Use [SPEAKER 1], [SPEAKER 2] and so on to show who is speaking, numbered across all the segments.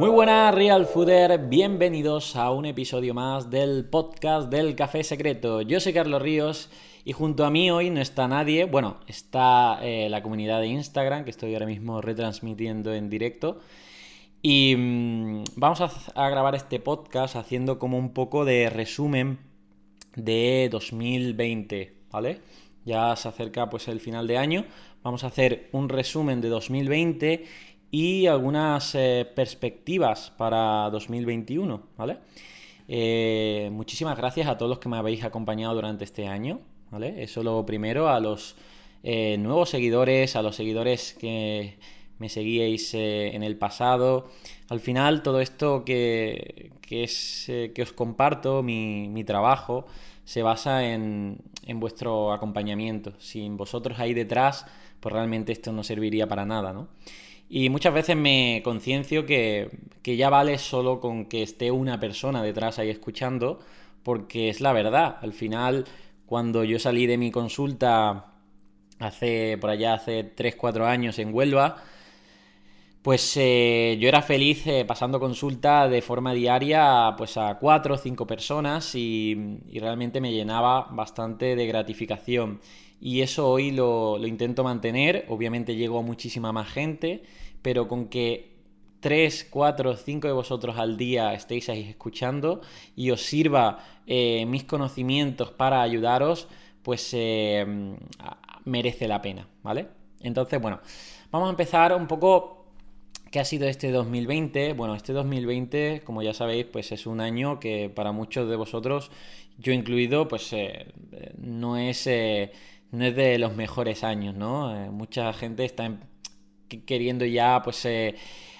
[SPEAKER 1] Muy buenas Real Fooder, bienvenidos a un episodio más del podcast del Café Secreto. Yo soy Carlos Ríos y junto a mí hoy no está nadie, bueno, está eh, la comunidad de Instagram que estoy ahora mismo retransmitiendo en directo. Y mm, vamos a, grabar este podcast haciendo como un poco de resumen de 2020, ¿vale? Ya se acerca pues el final de año. Vamos a hacer un resumen de 2020 y algunas eh, perspectivas para 2021, ¿vale? Eh, muchísimas gracias a todos los que me habéis acompañado durante este año, ¿vale? Eso lo primero, a los eh, nuevos seguidores, a los seguidores que me seguíais en el pasado. Al final, todo esto que, es, que os comparto, mi, mi trabajo, se basa en, en, vuestro acompañamiento. Sin vosotros ahí detrás, pues realmente esto no serviría para nada, ¿no? Y muchas veces me conciencio que, ya vale solo con que esté una persona detrás ahí escuchando, porque es la verdad. Al final, cuando yo salí de mi consulta hace por allá hace 3-4 años en Huelva, pues eh, yo era feliz eh, pasando consulta de forma diaria pues a 4 o 5 personas y, realmente me llenaba bastante de gratificación. Y eso hoy lo, lo intento mantener, obviamente llego a muchísima más gente pero con que 3, 4, 5 de vosotros al día estéis ahí escuchando y os sirva eh, mis conocimientos para ayudaros, pues eh, merece la pena, ¿vale? Entonces, bueno, vamos a empezar un poco ¿Qué ha sido este 2020? Bueno, este 2020, como ya sabéis, pues es un año que para muchos de vosotros, yo incluido, pues eh, no, es, no es de los mejores años, ¿no? mucha gente está en queriendo ya pues eh,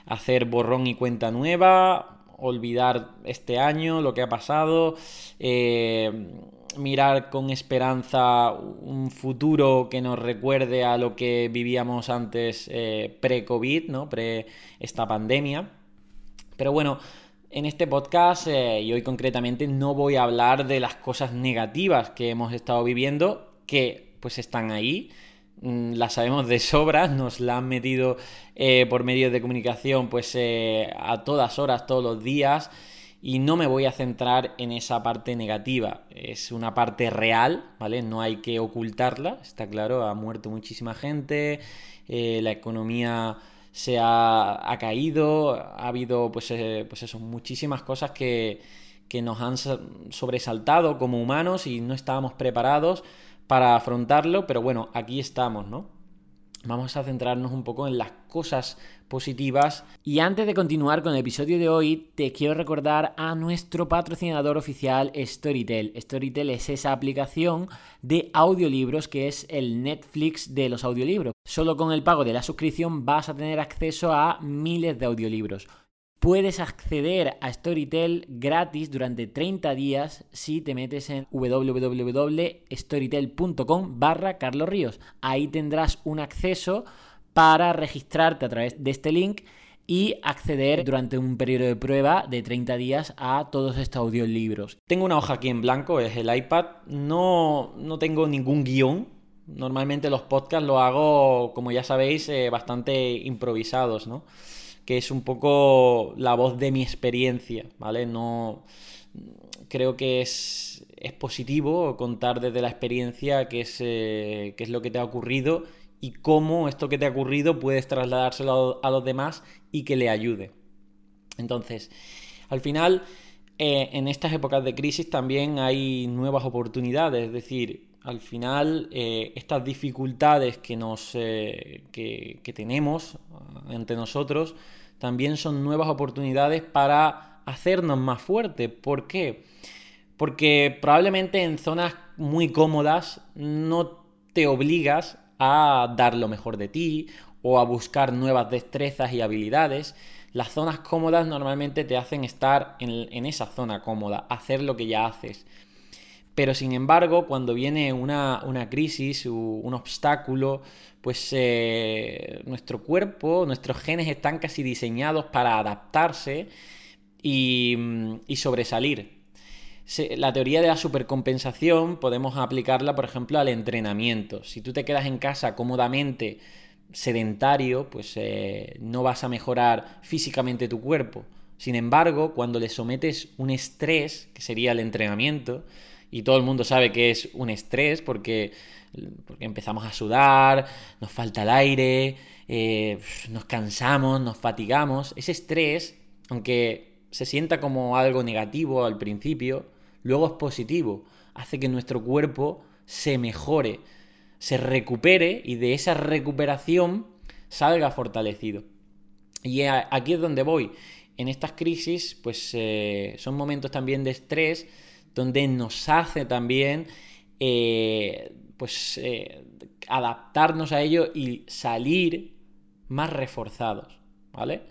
[SPEAKER 1] hacer borrón y cuenta nueva, olvidar este año, lo que ha pasado, eh, mirar con esperanza un futuro que nos recuerde a lo que vivíamos antes eh, pre-COVID, ¿no? Pre esta pandemia. Pero bueno, en este podcast y hoy concretamente no voy a hablar de las cosas negativas que hemos estado viviendo, que pues están ahí, Mm, la sabemos de sobra, nos la han metido eh, por medios de comunicación pues eh, a todas horas, todos los días. Y no me voy a centrar en esa parte negativa, es una parte real, ¿vale? No hay que ocultarla, está claro, ha muerto muchísima gente, eh, la economía se ha, caído, ha habido pues, pues eso, muchísimas cosas que, que nos han sobresaltado como humanos y no estábamos preparados para afrontarlo, pero bueno, aquí estamos, ¿no? Vamos a centrarnos un poco en las cosas positivas. Y antes de continuar con el episodio de hoy, te quiero recordar a nuestro patrocinador oficial Storytel. Storytel es esa aplicación de audiolibros que es el Netflix de los audiolibros. Solo con el pago de la suscripción vas a tener acceso a miles de audiolibros. Puedes acceder a Storytel gratis durante 30 días si te metes en www.storytel.com barra Carlos Ríos. Ahí tendrás un acceso para registrarte a través de este link y acceder durante un periodo de prueba de 30 días a todos estos audiolibros. Tengo una hoja aquí en blanco, es el iPad. No, no tengo ningún guion. Normalmente los podcasts lo hago, como ya sabéis, eh, bastante improvisados, ¿no? Que es un poco la voz de mi experiencia, ¿vale? No creo que es, es positivo contar desde la experiencia qué es, eh, es lo que te ha ocurrido y cómo esto que te ha ocurrido puedes trasladárselo a los demás y que le ayude. Entonces, al final, eh, en estas épocas de crisis también hay nuevas oportunidades, es decir, al final eh, estas dificultades que, nos, que, que tenemos ante nosotros también son nuevas oportunidades para hacernos más fuertes. ¿Por qué? Porque probablemente en zonas muy cómodas no te obligas a dar lo mejor de ti o a buscar nuevas destrezas y habilidades. Las zonas cómodas normalmente te hacen estar en, esa zona cómoda, hacer lo que ya haces. Pero sin embargo, cuando viene una, crisis, un obstáculo, pues eh, nuestro cuerpo, nuestros genes están casi diseñados para adaptarse y, sobresalir. la teoría de la supercompensación podemos aplicarla, por ejemplo, al entrenamiento. Si tú te quedas en casa cómodamente sedentario, pues eh, no vas a mejorar físicamente tu cuerpo. Sin embargo, cuando le sometes un estrés, que sería el entrenamiento, y todo el mundo sabe que es un estrés porque, porque empezamos a sudar, nos falta el aire, eh, nos cansamos, nos fatigamos, ese estrés, aunque se sienta como algo negativo al principio, luego es positivo, hace que nuestro cuerpo se mejore, se recupere y de esa recuperación salga fortalecido. Y aquí es donde voy. En estas crisis, pues eh, son momentos también de estrés donde nos hace también eh, pues eh, adaptarnos a ello y salir más reforzados, ¿vale?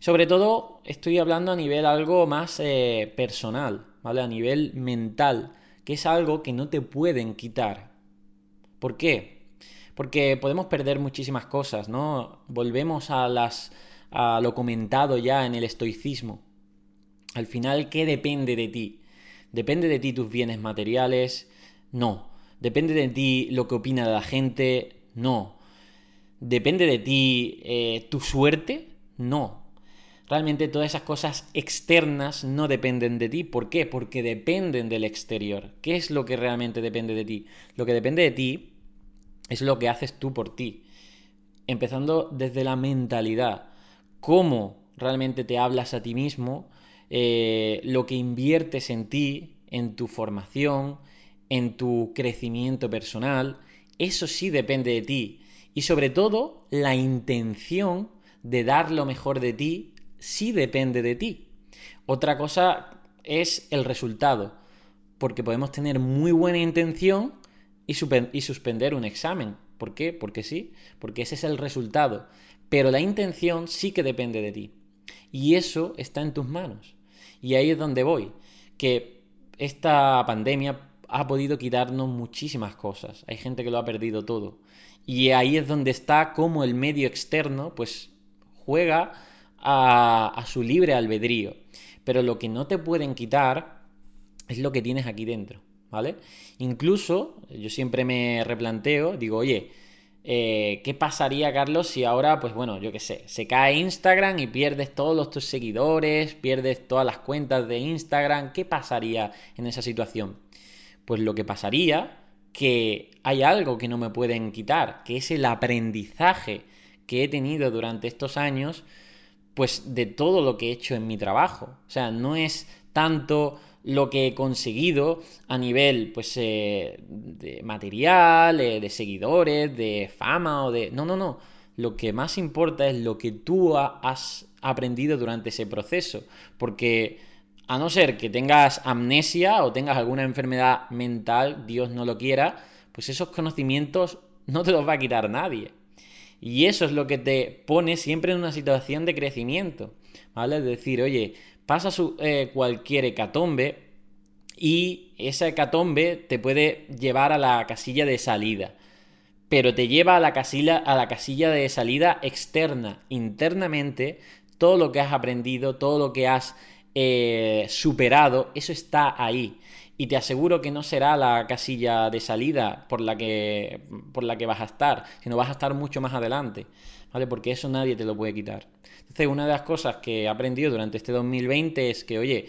[SPEAKER 1] Sobre todo estoy hablando a nivel algo más personal, ¿vale? A nivel mental, que es algo que no te pueden quitar, ¿Por qué? Porque podemos perder muchísimas cosas, ¿no? Volvemos a lo comentado ya en el estoicismo. Al final, ¿qué depende de ti? ¿Depende de ti tus bienes materiales? No. ¿Depende de ti lo que opina la gente? No. ¿Depende de ti eh, tu suerte? No. Realmente todas esas cosas externas no dependen de ti. ¿Por qué? Porque dependen del exterior. ¿Qué es lo que realmente depende de ti? Lo que depende de ti es lo que haces tú por ti. Empezando desde la mentalidad. Cómo realmente te hablas a ti mismo, eh, lo que inviertes en ti, en tu formación, en tu crecimiento personal, eso sí depende de ti. Y sobre todo, la intención de dar lo mejor de ti sí depende de ti. Otra cosa es el resultado, porque podemos tener muy buena intención, y, suspender un examen. ¿Por qué? Porque sí, porque ese es el resultado. Pero la intención sí que depende de ti. Y eso está en tus manos. Y ahí es donde voy. Que esta pandemia ha podido quitarnos muchísimas cosas. Hay gente que lo ha perdido todo. Y ahí es donde está como el medio externo, pues juega a, a su libre albedrío. Pero lo que no te pueden quitar es lo que tienes aquí dentro. ¿vale? Incluso yo siempre me replanteo, digo, oye, eh, ¿qué pasaría, Carlos, si ahora, pues bueno, yo qué sé, se cae Instagram y pierdes todos tus seguidores, pierdes todas las cuentas de Instagram? ¿Qué pasaría en esa situación? Pues lo que pasaría que hay algo que no me pueden quitar, que es el aprendizaje que he tenido durante estos años, pues de todo lo que he hecho en mi trabajo. O sea, no es tanto lo que he conseguido a nivel pues eh, de material, eh, de seguidores, de fama o de... No, no, no. Lo que más importa es lo que tú has aprendido durante ese proceso. Porque a no ser que tengas amnesia o tengas alguna enfermedad mental, Dios no lo quiera, pues esos conocimientos no te los va a quitar nadie. Y eso es lo que te pone siempre en una situación de crecimiento. ¿Vale? Es decir, oye, pasa su, eh, cualquier hecatombe y esa hecatombe te puede llevar a la casilla de salida. Pero te lleva a la casilla, a la casilla de salida externa, internamente, todo lo que has aprendido, todo lo que has eh, superado, eso está ahí. Y te aseguro que no será la casilla de salida por la que, por la que vas a estar, sino vas a estar mucho más adelante. ¿Vale? Porque eso nadie te lo puede quitar. Entonces, una de las cosas que he aprendido durante este 2020 es que, oye,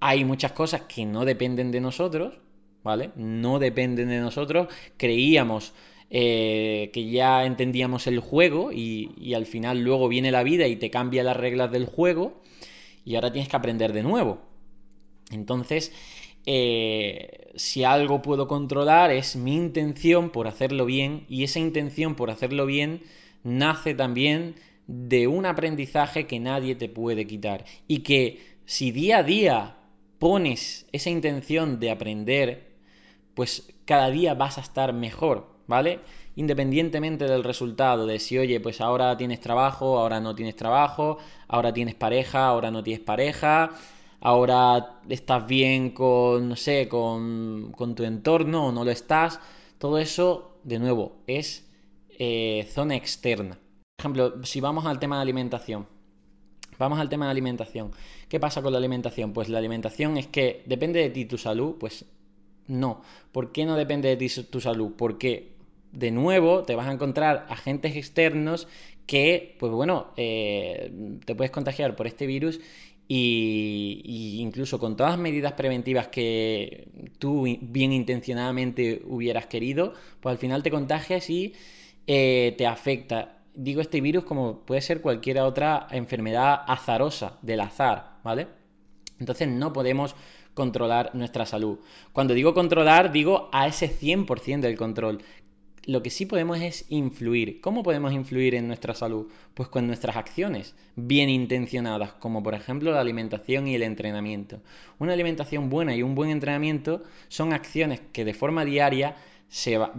[SPEAKER 1] hay muchas cosas que no dependen de nosotros, ¿vale? No dependen de nosotros. Creíamos eh, que ya entendíamos el juego y, y, al final luego viene la vida y te cambia las reglas del juego y ahora tienes que aprender de nuevo. Entonces, eh, si algo puedo controlar es mi intención por hacerlo bien y esa intención por hacerlo bien nace también de un aprendizaje que nadie te puede quitar. Y que si día a día pones esa intención de aprender, pues cada día vas a estar mejor, ¿vale? Independientemente del resultado, de si, oye, pues ahora tienes trabajo, ahora no tienes trabajo, ahora tienes pareja, ahora no tienes pareja, ahora estás bien con, no sé, con, con tu entorno o no lo estás. Todo eso, de nuevo, es eh, zona externa. Por ejemplo, si vamos al tema de alimentación. Vamos al tema de alimentación. ¿Qué pasa con la alimentación? Pues la alimentación es que depende de ti tu salud, pues no. ¿Por qué no depende de ti tu salud? Porque de nuevo te vas a encontrar agentes externos que, pues bueno, eh, te puedes contagiar por este virus y, incluso con todas las medidas preventivas que tú bien intencionadamente hubieras querido, pues al final te contagias y eh, te afecta. Digo este virus como puede ser cualquier otra enfermedad azarosa, del azar, ¿vale? Entonces no podemos controlar nuestra salud. Cuando digo controlar, digo a ese 100% del control. Lo que sí podemos es influir. ¿Cómo podemos influir en nuestra salud? Pues con nuestras acciones bien intencionadas, como por ejemplo la alimentación y el entrenamiento. Una alimentación buena y un buen entrenamiento son acciones que de forma diaria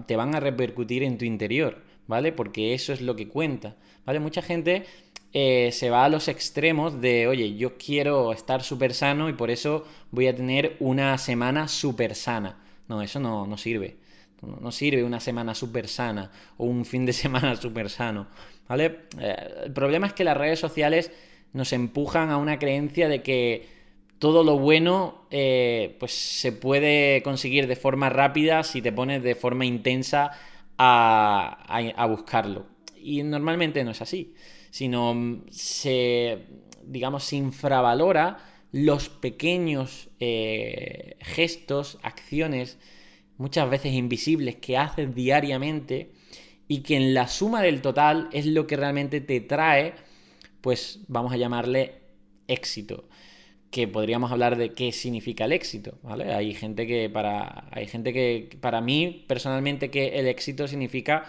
[SPEAKER 1] te van a repercutir en tu interior, ¿vale? Porque eso es lo que cuenta, ¿vale? Mucha gente eh, se va a los extremos de, oye, yo quiero estar súper sano y por eso voy a tener una semana súper sana. No, eso no, no sirve. No sirve una semana súper sana o un fin de semana súper sano, ¿vale? Eh, el problema es que las redes sociales nos empujan a una creencia de que todo lo bueno eh, pues se puede conseguir de forma rápida si te pones de forma intensa a, buscarlo. Y normalmente no es así, sino mm, se, digamos, se infravalora los pequeños eh, gestos, acciones, muchas veces invisibles que haces diariamente y que en la suma del total es lo que realmente te trae, pues vamos a llamarle éxito. Que podríamos hablar de qué significa el éxito, ¿vale? Hay gente que para. Hay gente que. Para mí, personalmente, que el éxito significa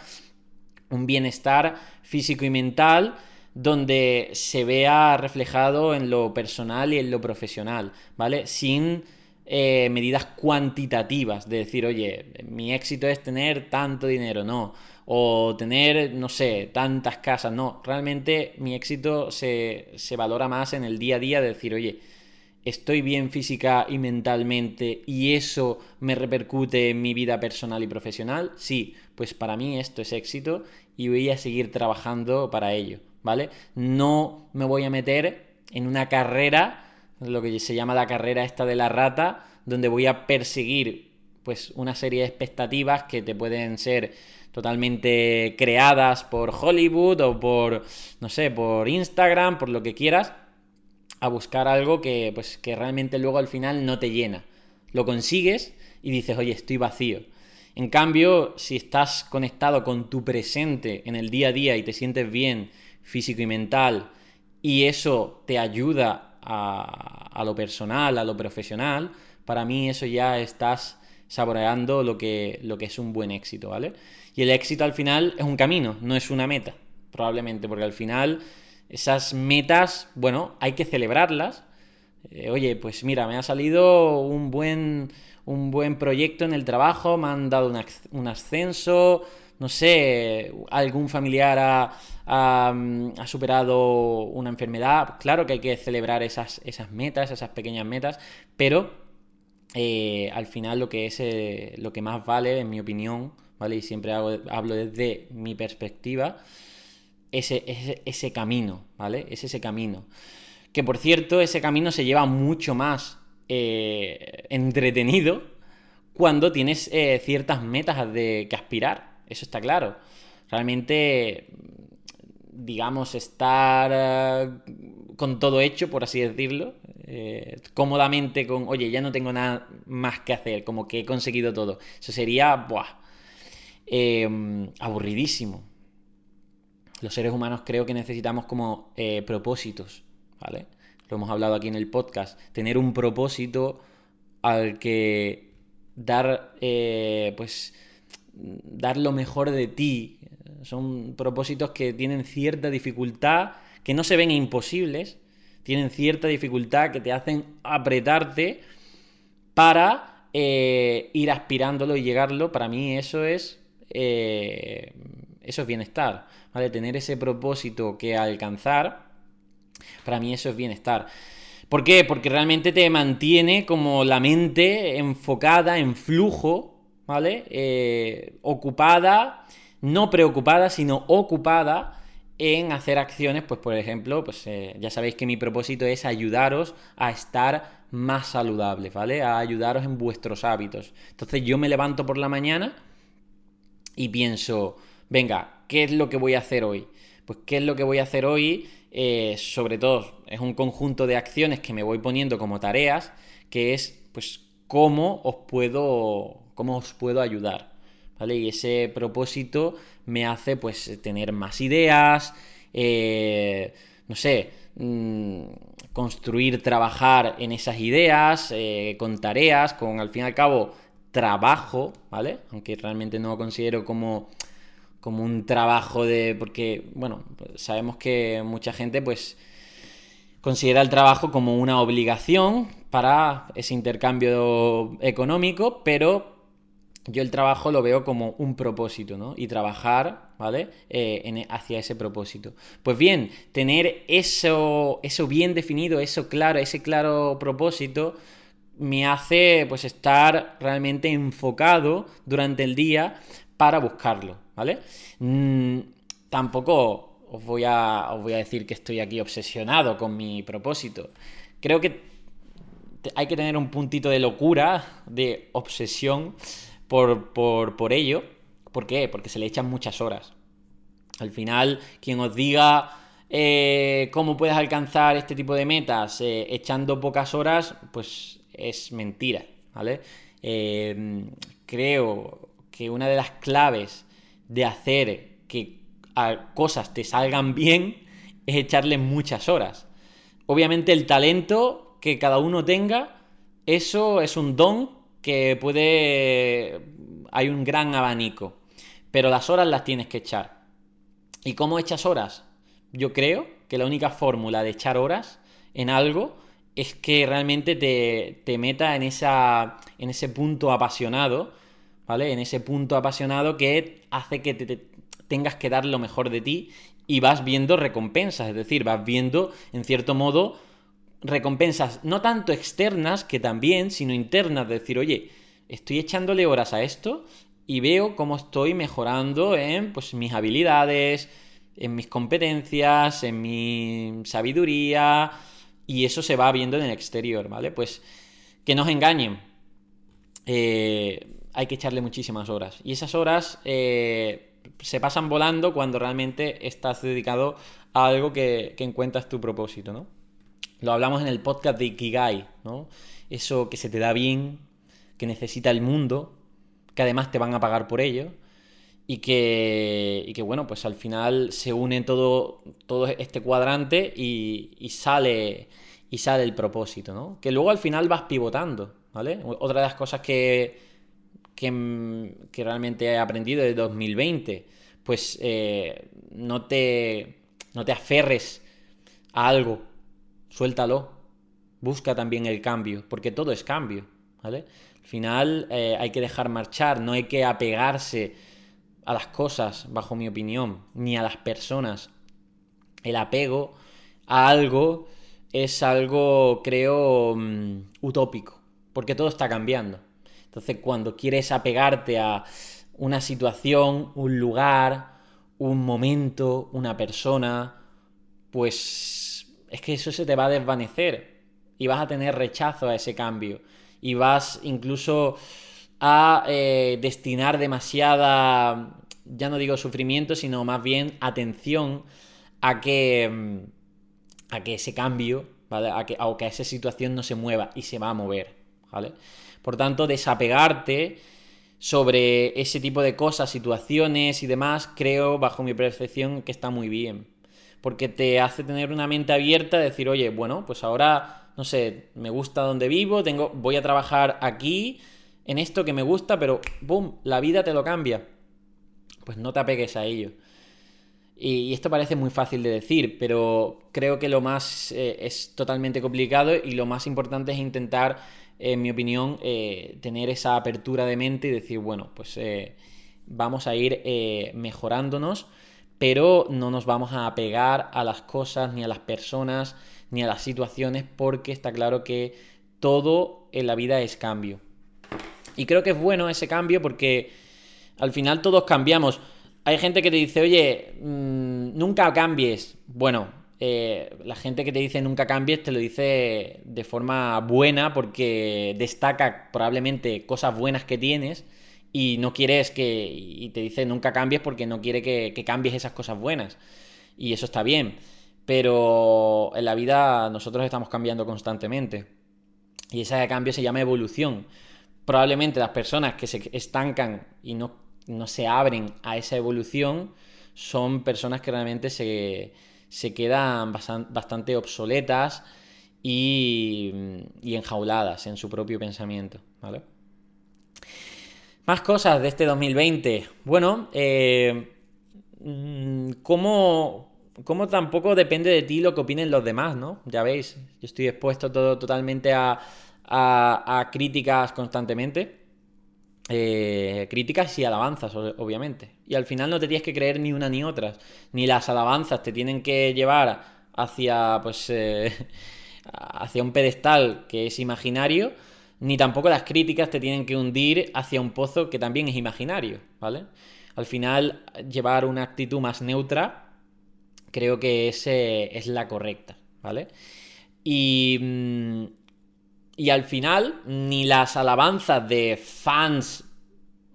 [SPEAKER 1] un bienestar físico y mental donde se vea reflejado en lo personal y en lo profesional, ¿vale? Sin eh, medidas cuantitativas, de decir, oye, mi éxito es tener tanto dinero, no, o tener, no sé, tantas casas, no, realmente mi éxito se, se valora más en el día a día de decir, oye, estoy bien física y mentalmente y eso me repercute en mi vida personal y profesional, sí, pues para mí esto es éxito y voy a seguir trabajando para ello, ¿vale? No me voy a meter en una carrera lo que se llama la carrera esta de la rata, donde voy a perseguir pues una serie de expectativas que te pueden ser totalmente creadas por Hollywood o por no sé, por Instagram, por lo que quieras, a buscar algo que pues que realmente luego al final no te llena. Lo consigues y dices, "Oye, estoy vacío." En cambio, si estás conectado con tu presente en el día a día y te sientes bien físico y mental y eso te ayuda a, lo personal, a lo profesional, para mí eso ya estás saboreando lo que, lo que es un buen éxito, ¿vale? Y el éxito al final es un camino, no es una meta, probablemente, porque al final esas metas, bueno, hay que celebrarlas. Eh, oye, pues mira, me ha salido un buen, un buen proyecto en el trabajo, me han dado un ascenso, no sé, algún familiar ha, superado una enfermedad. Claro que hay que celebrar esas, esas metas, esas pequeñas metas, pero eh, al final lo que es eh, lo que más vale, en mi opinión, ¿vale? Y siempre hablo desde mi perspectiva, ese, ese, camino, ¿vale? Es ese camino. Que por cierto, ese camino se lleva mucho más eh, entretenido cuando tienes ciertas metas de que aspirar. Eso está claro. Realmente, digamos, estar eh, con todo hecho, por así decirlo, eh, cómodamente con, oye, ya no tengo nada más que hacer, como que he conseguido todo. Eso sería, buah, aburridísimo. Los seres humanos creo que necesitamos como eh, propósitos, ¿vale? Lo hemos hablado aquí en el podcast. Tener un propósito al que dar, pues, dar lo mejor de ti. Son propósitos que tienen cierta dificultad, que no se ven imposibles, tienen cierta dificultad que te hacen apretarte para eh, ir aspirándolo y llegarlo. Para mí eso es, eh, eso es bienestar. ¿vale? Tener ese propósito que alcanzar, para mí eso es bienestar. ¿Por qué? Porque realmente te mantiene como la mente enfocada en flujo ¿vale? Eh, ocupada, no preocupada, sino ocupada en hacer acciones, pues por ejemplo, pues eh, ya sabéis que mi propósito es ayudaros a estar más saludables, ¿vale? A ayudaros en vuestros hábitos. Entonces yo me levanto por la mañana y pienso, venga, ¿qué es lo que voy a hacer hoy? Pues qué es lo que voy a hacer hoy, eh, sobre todo es un conjunto de acciones que me voy poniendo como tareas, que es pues cómo os puedo, cómo os puedo ayudar. ¿Vale? Y ese propósito me hace pues tener más ideas, eh, no sé, mm, construir, trabajar en esas ideas, eh, con tareas, con al fin y al cabo trabajo, ¿vale? Aunque realmente no lo considero como, como un trabajo de... porque, bueno, sabemos que mucha gente pues considera el trabajo como una obligación para ese intercambio económico, pero yo el trabajo lo veo como un propósito, ¿no? Y trabajar, ¿vale? Eh, hacia ese propósito. Pues bien, tener eso, eso bien definido, eso claro, ese claro propósito, me hace pues estar realmente enfocado durante el día para buscarlo, ¿vale? Mm, tampoco os voy, a, os voy a decir que estoy aquí obsesionado con mi propósito. Creo que hay que tener un puntito de locura, de obsesión por, por, ello. ¿Por qué? Porque se le echan muchas horas. Al final, quien os diga eh, cómo puedes alcanzar este tipo de metas eh, echando pocas horas, pues es mentira, ¿vale? Eh, creo que una de las claves de hacer que cosas te salgan bien es echarle muchas horas. Obviamente el talento que cada uno tenga, eso es un don que puede... Hay un gran abanico, pero las horas las tienes que echar. ¿Y cómo echas horas? Yo creo que la única fórmula de echar horas en algo es que realmente te, meta en, esa, en ese punto apasionado, ¿vale? En ese punto apasionado que hace que te, tengas que dar lo mejor de ti y vas viendo recompensas, es decir, vas viendo, en cierto modo, recompensas no tanto externas, que también, sino internas, de decir, oye, estoy echándole horas a esto y veo cómo estoy mejorando en pues, mis habilidades, en mis competencias, en mi sabiduría, y eso se va viendo en el exterior, ¿vale? Pues que no os engañen. Eh, hay que echarle muchísimas horas. Y esas horas eh, se pasan volando cuando realmente estás dedicado a algo que, que encuentras tu propósito, ¿no? Lo hablamos en el podcast de Ikigai, ¿no? Eso que se te da bien, que necesita el mundo, que además te van a pagar por ello y que, y que bueno, pues al final se une todo, todo este cuadrante y, y, sale, y sale el propósito, ¿no? Que luego al final vas pivotando, ¿vale? Otra de las cosas que, que, que realmente he aprendido de 2020, pues eh, no, te, no te aferres a algo, suéltalo, busca también el cambio, porque todo es cambio, ¿vale? Al final eh, hay que dejar marchar, no hay que apegarse a las cosas, bajo mi opinión, ni a las personas. El apego a algo es algo, creo, mm, utópico, porque todo está cambiando. Entonces, cuando quieres apegarte a una situación, un lugar, un momento, una persona, pues es que eso se te va a desvanecer y vas a tener rechazo a ese cambio y vas incluso a eh, destinar demasiada, ya no digo sufrimiento, sino más bien atención a que, mm, a que ese cambio, ¿vale? a, que, a que esa situación no se mueva y se va a mover. ¿vale? Por tanto, desapegarte sobre ese tipo de cosas, situaciones y demás, creo, bajo mi percepción, que está muy bien. Porque te hace tener una mente abierta, decir, oye, bueno, pues ahora no sé, me gusta donde vivo, tengo, voy a trabajar aquí, en esto que me gusta, pero ¡boom! La vida te lo cambia. Pues no te apegues a ello. Y, esto parece muy fácil de decir, pero creo que lo más eh, es totalmente complicado y lo más importante es intentar, en mi opinión, eh, tener esa apertura de mente y decir, bueno, pues eh, vamos a ir mejorándonos, pero no nos vamos a apegar a las cosas ni a las personas ni a las situaciones porque está claro que todo en la vida es cambio. Y creo que es bueno ese cambio porque al final todos cambiamos. Hay gente que te dice, oye, mm, nunca cambies. Bueno, eh, la gente que te dice nunca cambies te lo dice de forma buena porque destaca probablemente cosas buenas que tienes y no quieres que, y te dice nunca cambies porque no quiere que, que cambies esas cosas buenas. Y eso está bien. Pero en la vida nosotros estamos cambiando constantemente. Y ese cambio se llama evolución. Probablemente las personas que se estancan y no, no se abren a esa evolución son personas que realmente se, se quedan bastante obsoletas y, enjauladas en su propio pensamiento. ¿vale? Más cosas de este 2020. Bueno, eh, mm, ¿cómo, ¿cómo, tampoco depende de ti lo que opinen los demás, ¿no? Ya veis, yo estoy expuesto todo, totalmente a, críticas constantemente. Eh, críticas y alabanzas, obviamente. Y al final no te tienes que creer ni una ni otra. Ni las alabanzas te tienen que llevar hacia, pues, eh, hacia un pedestal que es imaginario ni tampoco las críticas te tienen que hundir hacia un pozo que también es imaginario, ¿vale? Al final, llevar una actitud más neutra creo que ese es la correcta, ¿vale? Y, mm, y al final, ni las alabanzas de fans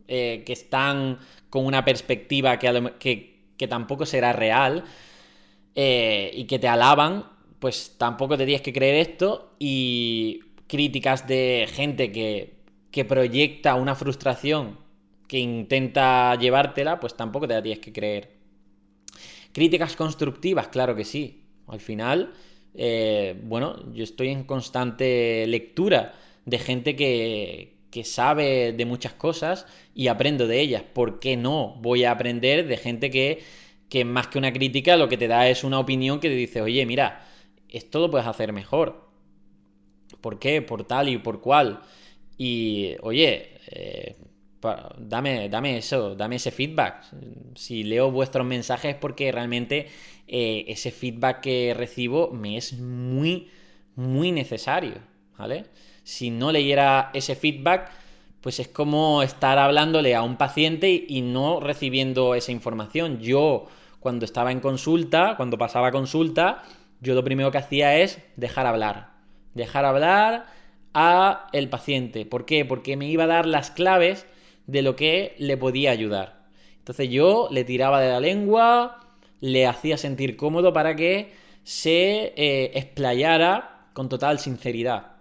[SPEAKER 1] eh, que están con una perspectiva que, que, tampoco será real eh, y que te alaban, pues tampoco te tienes que creer esto y críticas de gente que, que proyecta una frustración que intenta llevártela, pues tampoco te la tienes que creer. Críticas constructivas, claro que sí. Al final, eh, bueno, yo estoy en constante lectura de gente que, que sabe de muchas cosas y aprendo de ellas. ¿Por qué no voy a aprender de gente que, que más que una crítica lo que te da es una opinión que te dice, oye, mira, esto lo puedes hacer mejor. ¿Por qué? Por tal y por cual. Y, oye, eh, dame, dame eso, dame ese feedback. Si leo vuestros mensajes es porque realmente eh, ese feedback que recibo me es muy, muy necesario, ¿vale? Si no leyera ese feedback, pues es como estar hablándole a un paciente y no recibiendo esa información. Yo, cuando estaba en consulta, cuando pasaba consulta, yo lo primero que hacía es dejar hablar dejar hablar a el paciente. ¿Por qué? Porque me iba a dar las claves de lo que le podía ayudar. Entonces yo le tiraba de la lengua, le hacía sentir cómodo para que se eh, explayara con total sinceridad.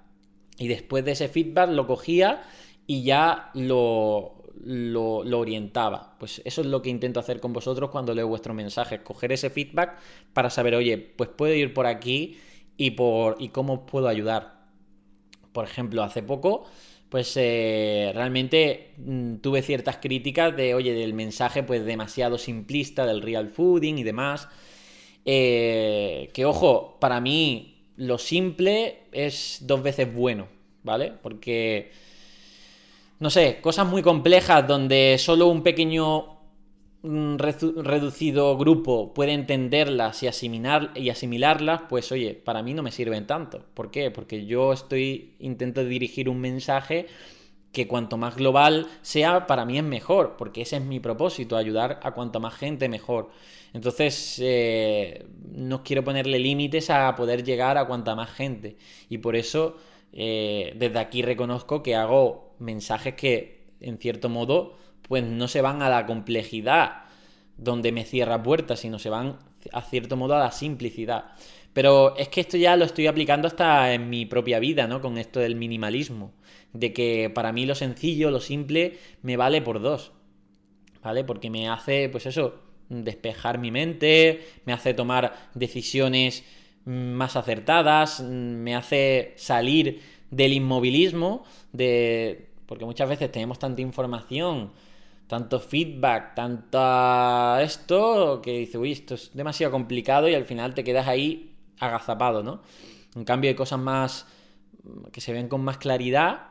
[SPEAKER 1] Y después de ese feedback lo cogía y ya lo, lo, lo, orientaba. Pues eso es lo que intento hacer con vosotros cuando leo vuestros mensajes, coger ese feedback para saber, oye, pues puedo ir por aquí y, por, y cómo puedo ayudar. Por ejemplo, hace poco, pues eh, realmente mm, tuve ciertas críticas de, oye, del mensaje pues demasiado simplista del real fooding y demás. Eh, que ojo, para mí lo simple es dos veces bueno, ¿vale? Porque, no sé, cosas muy complejas donde solo un pequeño reducido grupo puede entenderlas y, asimilar, y asimilarlas, pues oye, para mí no me sirven tanto. ¿Por qué? Porque yo estoy intento dirigir un mensaje que cuanto más global sea, para mí es mejor, porque ese es mi propósito, ayudar a cuanto más gente mejor. Entonces, eh, no quiero ponerle límites a poder llegar a cuanta más gente. Y por eso, eh, desde aquí reconozco que hago mensajes que, en cierto modo, pues no se van a la complejidad donde me cierra puertas, sino se van a cierto modo a la simplicidad. Pero es que esto ya lo estoy aplicando hasta en mi propia vida, ¿no? Con esto del minimalismo. De que para mí lo sencillo, lo simple, me vale por dos. ¿Vale? Porque me hace, pues eso, despejar mi mente, me hace tomar decisiones más acertadas, me hace salir del inmovilismo, de... porque muchas veces tenemos tanta información tanto feedback, tanta esto, que dice, uy, esto es demasiado complicado y al final te quedas ahí agazapado, ¿no? En cambio hay cosas más que se ven con más claridad,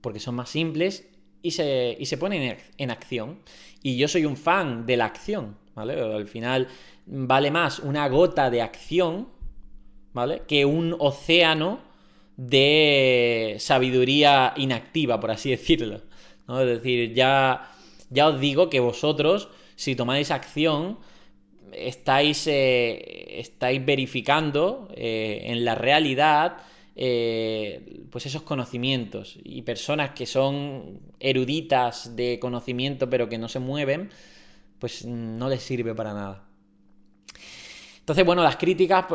[SPEAKER 1] porque son más simples y se, y se ponen en acción. Y yo soy un fan de la acción, ¿vale? Al final vale más una gota de acción, ¿vale? Que un océano de sabiduría inactiva, por así decirlo. ¿no? Es decir, ya ya os digo que vosotros, si tomáis acción, estáis, eh, estáis verificando eh, en la realidad eh, pues esos conocimientos y personas que son eruditas de conocimiento pero que no se mueven, pues no les sirve para nada. Entonces, bueno, las críticas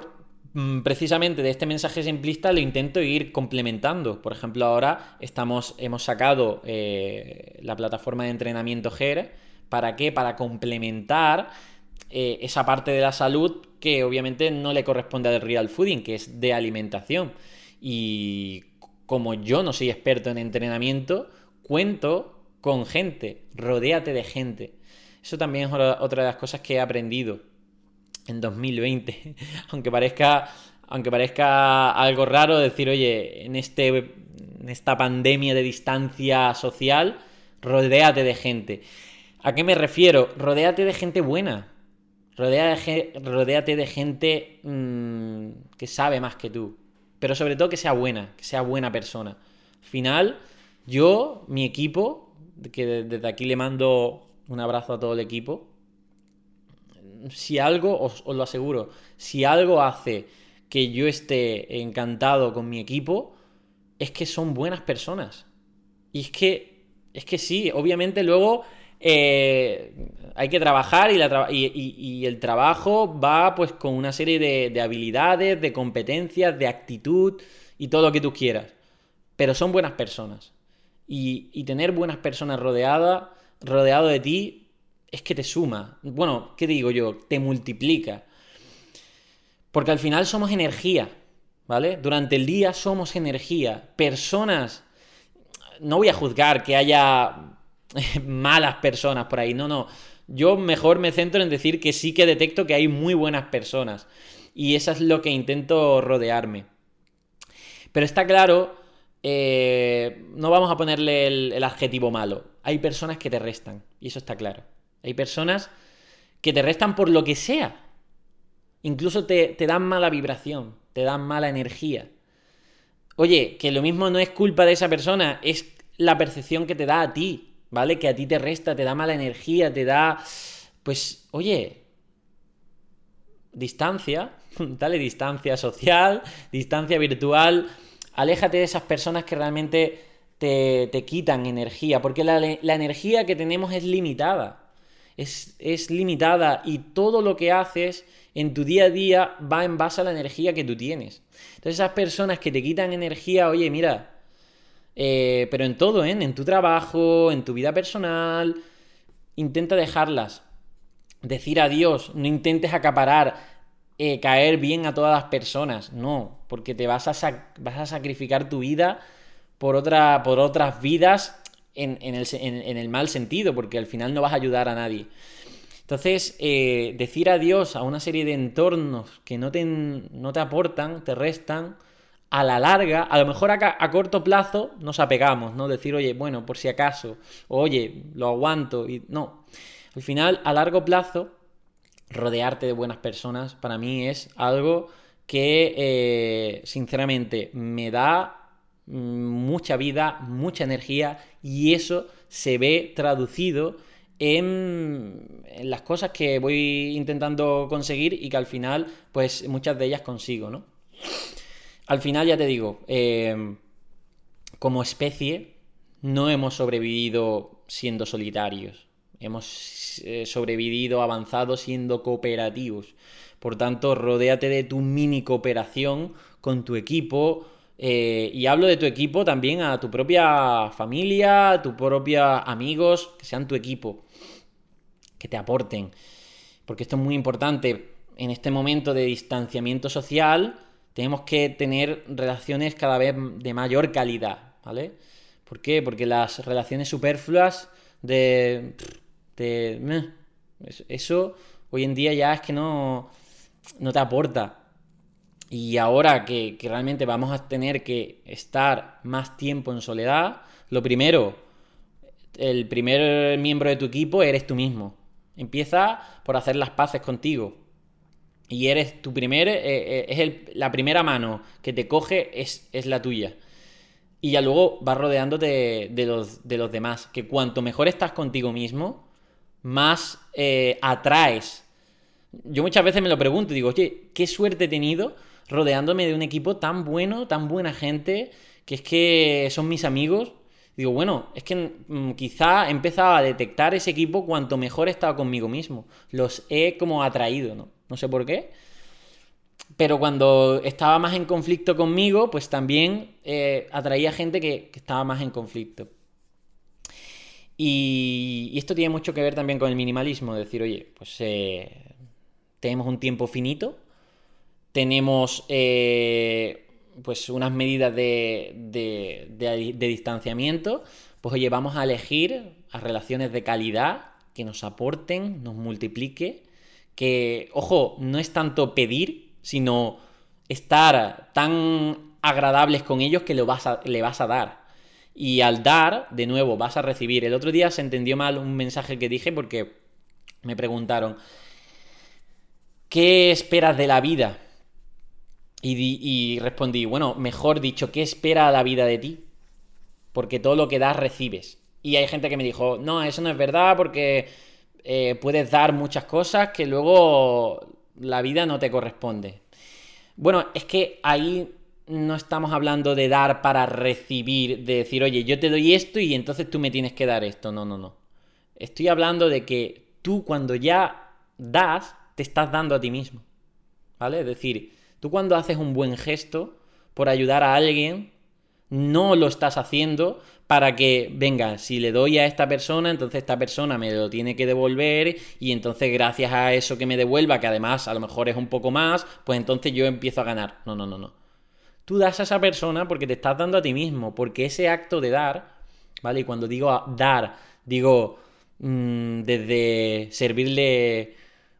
[SPEAKER 1] precisamente de este mensaje simplista lo intento ir complementando. Por ejemplo, ahora estamos, hemos sacado eh, la plataforma de entrenamiento GER. ¿Para qué? Para complementar eh, esa parte de la salud que obviamente no le corresponde al real fooding, que es de alimentación. Y como yo no soy experto en entrenamiento, cuento con gente, rodéate de gente. Eso también es otra de las cosas que he aprendido en 2020. aunque parezca, aunque parezca algo raro decir, oye, en, este, en esta pandemia de distancia social, rodéate de gente. ¿A qué me refiero? Rodéate de gente buena. Rodéate de gente mm, que sabe más que tú. Pero sobre todo que sea buena, que sea buena persona. Al final, yo, mi equipo, que desde aquí le mando un abrazo a todo el equipo, si algo, os, lo aseguro, si algo hace que yo esté encantado con mi equipo, es que son buenas personas. Y es que, es que sí, obviamente luego eh, hay que trabajar y, el trabajo va pues con una serie de, habilidades, de competencias, de actitud y todo lo que tú quieras. Pero son buenas personas. Y, tener buenas personas rodeadas, rodeado de ti, es que te suma. Bueno, ¿qué digo yo? Te multiplica. Porque al final somos energía, ¿vale? Durante el día somos energía. Personas... No voy a juzgar que haya malas personas por ahí, no, no. Yo mejor me centro en decir que sí que detecto que hay muy buenas personas. Y eso es lo que intento rodearme. Pero está claro, eh, no vamos a ponerle el adjetivo malo. Hay personas que te restan, y eso está claro. Hay personas que te restan por lo que sea. Incluso te, dan mala vibración, te dan mala energía. Oye, que lo mismo no es culpa de esa persona, es la percepción que te da a ti, ¿vale? Que a ti te resta, te da mala energía, te da... Pues, oye, distancia, dale distancia social, distancia virtual, aléjate de esas personas que realmente te, quitan energía, porque la, la energía que tenemos es limitada es, limitada y todo lo que haces en tu día a día va en base a la energía que tú tienes. Entonces esas personas que te quitan energía, oye, mira, eh, pero en todo, ¿eh? en tu trabajo, en tu vida personal, intenta dejarlas. Decir adiós, no intentes acaparar, eh, caer bien a todas las personas, no, porque te vas a, vas a sacrificar tu vida por, otra, por otras vidas en, el, mal sentido, porque al final no vas a ayudar a nadie. Entonces, eh, decir adiós a una serie de entornos que no te, no te aportan, te restan, a la larga, a lo mejor a, a, corto plazo nos apegamos, ¿no? Decir, oye, bueno, por si acaso, oye, lo aguanto, y no. Al final, a largo plazo, rodearte de buenas personas para mí es algo que, eh, sinceramente, me da mucha vida, mucha energía y eso se ve traducido en, las cosas que voy intentando conseguir y que al final, pues muchas de ellas consigo, ¿no? Al final, ya te digo, em, como especie, no hemos sobrevivido siendo solitarios. Hemos eh, sobrevivido, avanzado siendo cooperativos. Por tanto, rodéate de tu mini cooperación con tu equipo, eh, y hablo de tu equipo también a tu propia familia, a tus propios amigos, que sean tu equipo, que te aporten. Porque esto es muy importante. En este momento de distanciamiento social, tenemos que tener relaciones cada vez de mayor calidad, ¿vale? ¿Por qué? Porque las relaciones superfluas de... de eso hoy en día ya es que no, no te aporta. Y ahora que, realmente vamos a tener que estar más tiempo en soledad, lo primero, el primer miembro de tu equipo eres tú mismo. Empieza por hacer las paces contigo. Y eres tu primer, eh, eh, es la primera mano que te coge es, la tuya. Y ya luego vas rodeándote de, los, de los demás. Que cuanto mejor estás contigo mismo, más eh, atraes. Yo muchas veces me lo pregunto y digo, oye, qué suerte he tenido rodeándome de un equipo tan bueno, tan buena gente, que es que son mis amigos. Digo, bueno, es que mm, quizá he empezado a detectar ese equipo cuanto mejor he estado conmigo mismo. Los he como atraído, ¿no? No sé por qué. Pero cuando estaba más en conflicto conmigo, pues también eh, atraía gente que, estaba más en conflicto. Y, esto tiene mucho que ver también con el minimalismo, decir, oye, pues eh, tenemos un tiempo finito, tenemos eh, pues unas medidas de, de, distanciamiento, pues oye, vamos a elegir a relaciones de calidad que nos aporten, nos multiplique, que, ojo, no es tanto pedir, sino estar tan agradables con ellos que lo vas le vas a dar. Y al dar, de nuevo, vas a recibir. El otro día se entendió mal un mensaje que dije porque me preguntaron, ¿qué esperas de la vida? Y, respondí, bueno, mejor dicho, ¿qué espera la vida de ti? Porque todo lo que das recibes. Y hay gente que me dijo, no, eso no es verdad porque eh, puedes dar muchas cosas que luego la vida no te corresponde. Bueno, es que ahí no estamos hablando de dar para recibir, de decir, oye, yo te doy esto y entonces tú me tienes que dar esto. No, no, no. Estoy hablando de que tú cuando ya das, te estás dando a ti mismo. ¿Vale? Es decir, tú cuando haces un buen gesto por ayudar a alguien, no lo estás haciendo para que, venga, si le doy a esta persona, entonces esta persona me lo tiene que devolver y entonces gracias a eso que me devuelva, que además a lo mejor es un poco más, pues entonces yo empiezo a ganar. No, no, no, no. Tú das a esa persona porque te estás dando a ti mismo, porque ese acto de dar, ¿vale? Y cuando digo dar, digo mm, desde servirle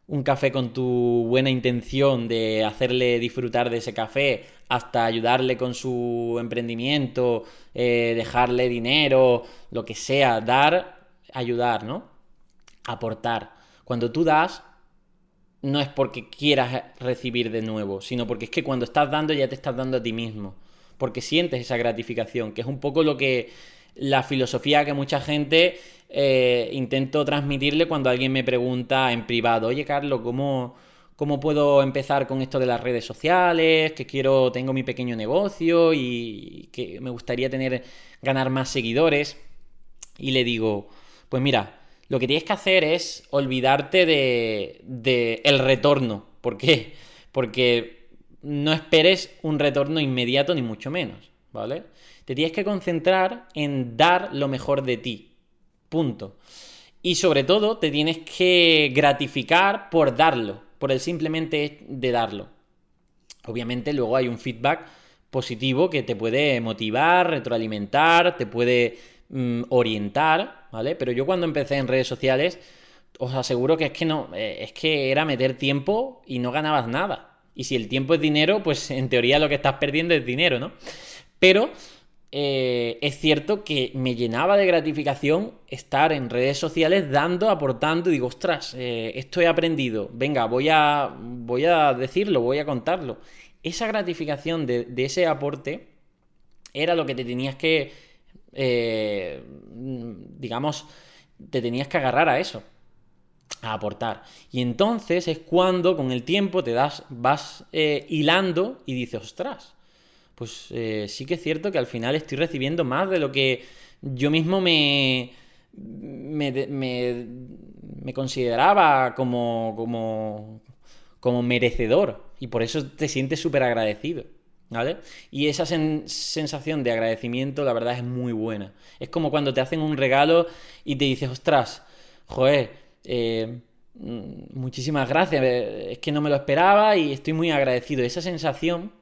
[SPEAKER 1] un café con tu buena intención de hacerle disfrutar de ese café, hasta ayudarle con su emprendimiento, eh, dejarle dinero, lo que sea, dar, ayudar, ¿no? Aportar. Cuando tú das, no es porque quieras recibir de nuevo, sino porque es que cuando estás dando ya te estás dando a ti mismo, porque sientes esa gratificación, que es un poco lo que la filosofía que mucha gente eh, intento transmitirle cuando alguien me pregunta en privado, oye Carlos, ¿cómo, ¿cómo puedo empezar con esto de las redes sociales? Que quiero, tengo mi pequeño negocio y que me gustaría tener, ganar más seguidores. Y le digo, pues mira, lo que tienes que hacer es olvidarte de, de el retorno. ¿Por qué? Porque no esperes un retorno inmediato ni mucho menos, ¿vale? Te tienes que concentrar en dar lo mejor de ti. Punto. Y sobre todo te tienes que gratificar por darlo, por el simplemente de darlo. Obviamente luego hay un feedback positivo que te puede motivar, retroalimentar, te puede mm, orientar, ¿vale? Pero yo cuando empecé en redes sociales, os aseguro que es que no, eh, es que era meter tiempo y no ganabas nada. Y si el tiempo es dinero, pues en teoría lo que estás perdiendo es dinero, ¿no? Pero eh, es cierto que me llenaba de gratificación estar en redes sociales dando, aportando y digo, ostras, eh, esto he aprendido, venga, voy a, voy a decirlo, voy a contarlo. Esa gratificación de, ese aporte era lo que te tenías que, eh, digamos, te tenías que agarrar a eso, a aportar. Y entonces es cuando con el tiempo te das, vas hilando y dices, ostras, pues eh, sí que es cierto que al final estoy recibiendo más de lo que yo mismo me, me, consideraba como, como, como merecedor. Y por eso te sientes súper agradecido. ¿Vale? Y esa sensación de agradecimiento, la verdad, es muy buena. Es como cuando te hacen un regalo y te dices, ostras, joder, eh, mm, muchísimas gracias, es que no me lo esperaba y estoy muy agradecido. Esa sensación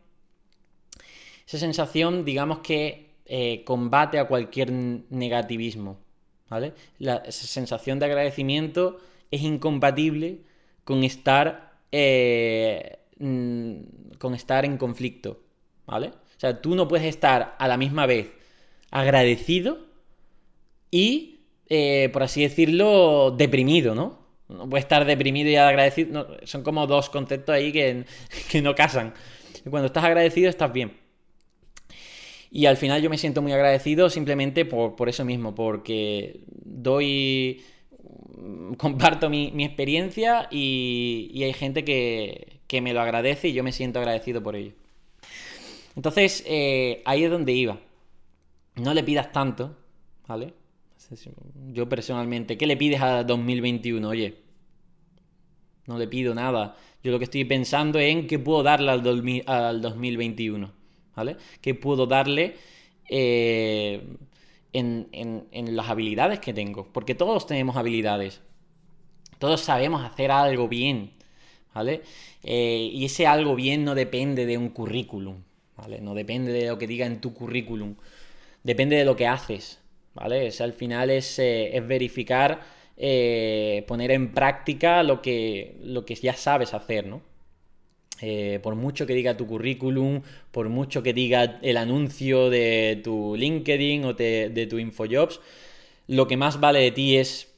[SPEAKER 1] esa sensación, digamos que eh, combate a cualquier negativismo, ¿vale? La esa sensación de agradecimiento es incompatible con estar, eh, con estar en conflicto, ¿vale? O sea, tú no puedes estar a la misma vez agradecido y, eh, por así decirlo, deprimido, ¿no? No puedes estar deprimido y agradecido. son como dos conceptos ahí que, que no casan. Cuando estás agradecido estás bien. Y al final yo me siento muy agradecido simplemente por, eso mismo, porque doy, comparto mi, experiencia y, hay gente que, que me lo agradece y yo me siento agradecido por ello. Entonces, eh, ahí es donde iba. No le pidas tanto, ¿vale? Yo personalmente, ¿qué le pides a 2021? Oye, no le pido nada. Yo lo que estoy pensando es en qué puedo darle al, 2021, ¿vale? ¿Qué puedo darle eh, en, en las habilidades que tengo? Porque todos tenemos habilidades. Todos sabemos hacer algo bien, ¿vale? Eh, y ese algo bien no depende de un currículum, ¿vale? No depende de lo que diga en tu currículum, depende de lo que haces, ¿vale? al final es, eh, verificar, eh, poner en práctica lo que, lo que ya sabes hacer, ¿no? Por mucho que diga tu currículum, por mucho que diga el anuncio de tu LinkedIn o de, tu InfoJobs, lo que más vale de ti es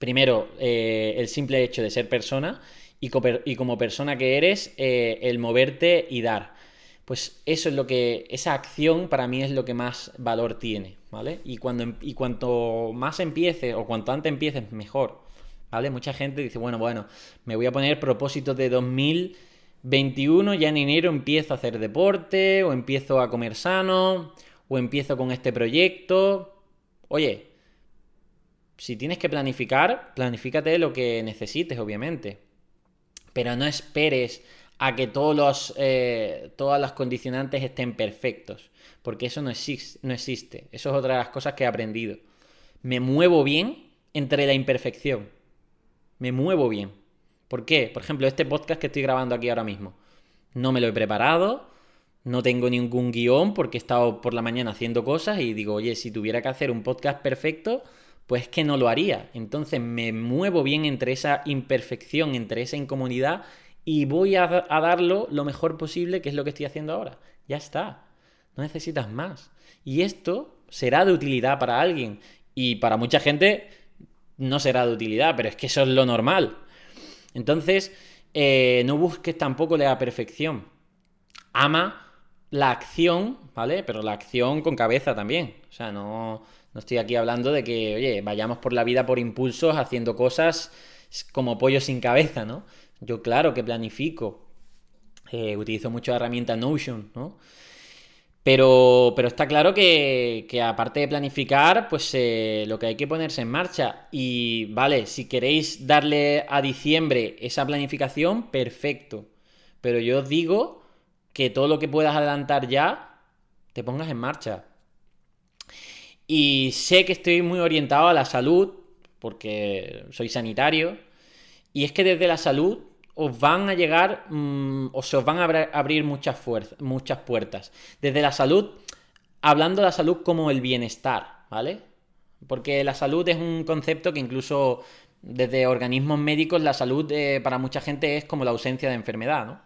[SPEAKER 1] primero, eh, el simple hecho de ser persona y, como persona que eres, eh, el moverte y dar. Pues eso es lo que, esa acción para mí es lo que más valor tiene, ¿vale? Y, cuando, y cuanto más empieces o cuanto antes empieces, mejor, ¿vale? Mucha gente dice, bueno, bueno, me voy a poner propósitos de 2021, ya en enero empiezo a hacer deporte, o empiezo a comer sano, o empiezo con este proyecto. Oye, si tienes que planificar, planifícate lo que necesites, obviamente. Pero no esperes a que todos los, eh, todas las condicionantes estén perfectos, porque eso no existe, no existe. Eso es otra de las cosas que he aprendido. Me muevo bien entre la imperfección. Me muevo bien. ¿Por qué? Por ejemplo, este podcast que estoy grabando aquí ahora mismo. No me lo he preparado, no tengo ningún guion porque he estado por la mañana haciendo cosas y digo, oye, si tuviera que hacer un podcast perfecto, pues que no lo haría. Entonces me muevo bien entre esa imperfección, entre esa incomodidad y voy a, darlo lo mejor posible, que es lo que estoy haciendo ahora. Ya está. No necesitas más. Y esto será de utilidad para alguien. Y para mucha gente no será de utilidad, pero es que eso es lo normal. Entonces, eh, no busques tampoco la perfección. Ama la acción, ¿vale? Pero la acción con cabeza también. O sea, no no estoy aquí hablando de que, oye, vayamos por la vida por impulsos haciendo cosas como pollo sin cabeza, ¿no? Yo claro que planifico. Eh, utilizo mucho la herramienta Notion, ¿no? Pero, pero está claro que, aparte de planificar, pues eh, lo que hay que ponerse en marcha. Y vale, si queréis darle a diciembre esa planificación, perfecto. Pero yo os digo que todo lo que puedas adelantar ya, te pongas en marcha. Y sé que estoy muy orientado a la salud, porque soy sanitario, y es que desde la salud os van a llegar mm, o se os van a abrir muchas, muchas puertas. Desde la salud, hablando de la salud como el bienestar, ¿vale? Porque la salud es un concepto que incluso desde organismos médicos la salud eh, para mucha gente es como la ausencia de enfermedad, ¿no?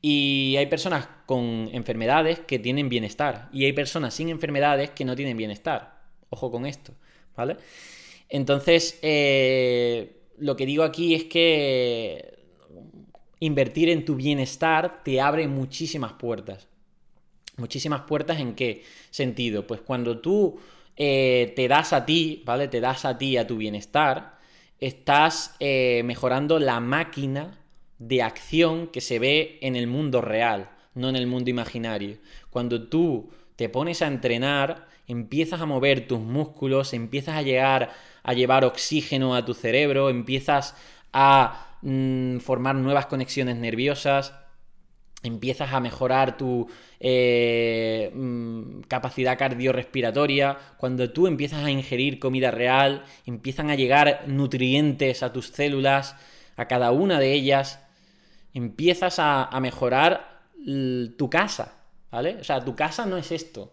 [SPEAKER 1] Y hay personas con enfermedades que tienen bienestar. Y hay personas sin enfermedades que no tienen bienestar. Ojo con esto, ¿vale? Entonces, eh, lo que digo aquí es que invertir en tu bienestar te abre muchísimas puertas. Muchísimas puertas en qué sentido? Pues cuando tú eh, te das a ti, ¿vale? Te das a ti, a tu bienestar, estás eh, mejorando la máquina de acción que se ve en el mundo real, no en el mundo imaginario. Cuando tú te pones a entrenar, empiezas a mover tus músculos, empiezas a llegar a llevar oxígeno a tu cerebro, empiezas a mm, formar nuevas conexiones nerviosas, empiezas a mejorar tu eh, mm, capacidad cardiorrespiratoria, cuando tú empiezas a ingerir comida real, empiezan a llegar nutrientes a tus células, a cada una de ellas, empiezas a, mejorar tu casa, ¿vale? O sea, tu casa no es esto.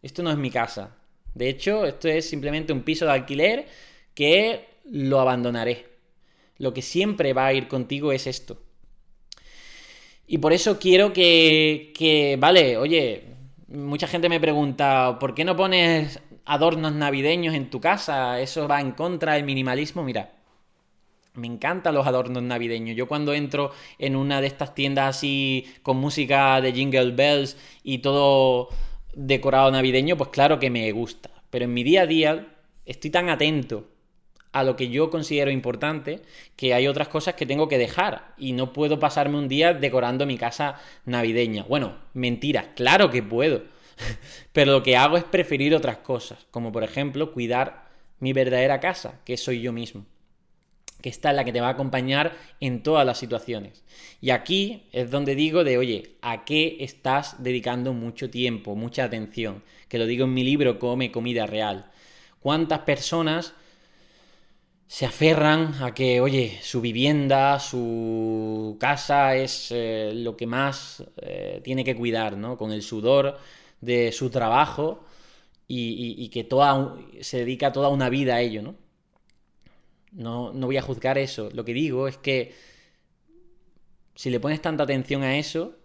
[SPEAKER 1] Esto no es mi casa. De hecho, esto es simplemente un piso de alquiler que lo abandonaré. Lo que siempre va a ir contigo es esto. Y por eso quiero que, que, vale, oye, mucha gente me pregunta, ¿por qué no pones adornos navideños en tu casa? Eso va en contra del minimalismo. Mira, me encantan los adornos navideños. Yo cuando entro en una de estas tiendas así con música de Jingle Bells y todo decorado navideño, pues claro que me gusta. Pero en mi día a día estoy tan atento a lo que yo considero importante, que hay otras cosas que tengo que dejar y no puedo pasarme un día decorando mi casa navideña. Bueno, mentira, claro que puedo, pero lo que hago es preferir otras cosas, como por ejemplo cuidar mi verdadera casa, que soy yo mismo que esta es la que te va a acompañar en todas las situaciones. Y aquí es donde digo de, oye, ¿a qué estás dedicando mucho tiempo, mucha atención? Que lo digo en mi libro, Come comida real. ¿Cuántas personas se aferran a que, oye, su vivienda, su casa es eh, lo que más eh, tiene que cuidar, ¿no? Con el sudor de su trabajo y, que toda, se dedica toda una vida a ello, ¿no? ¿No? No voy a juzgar eso. Lo que digo es que si le pones tanta atención a eso,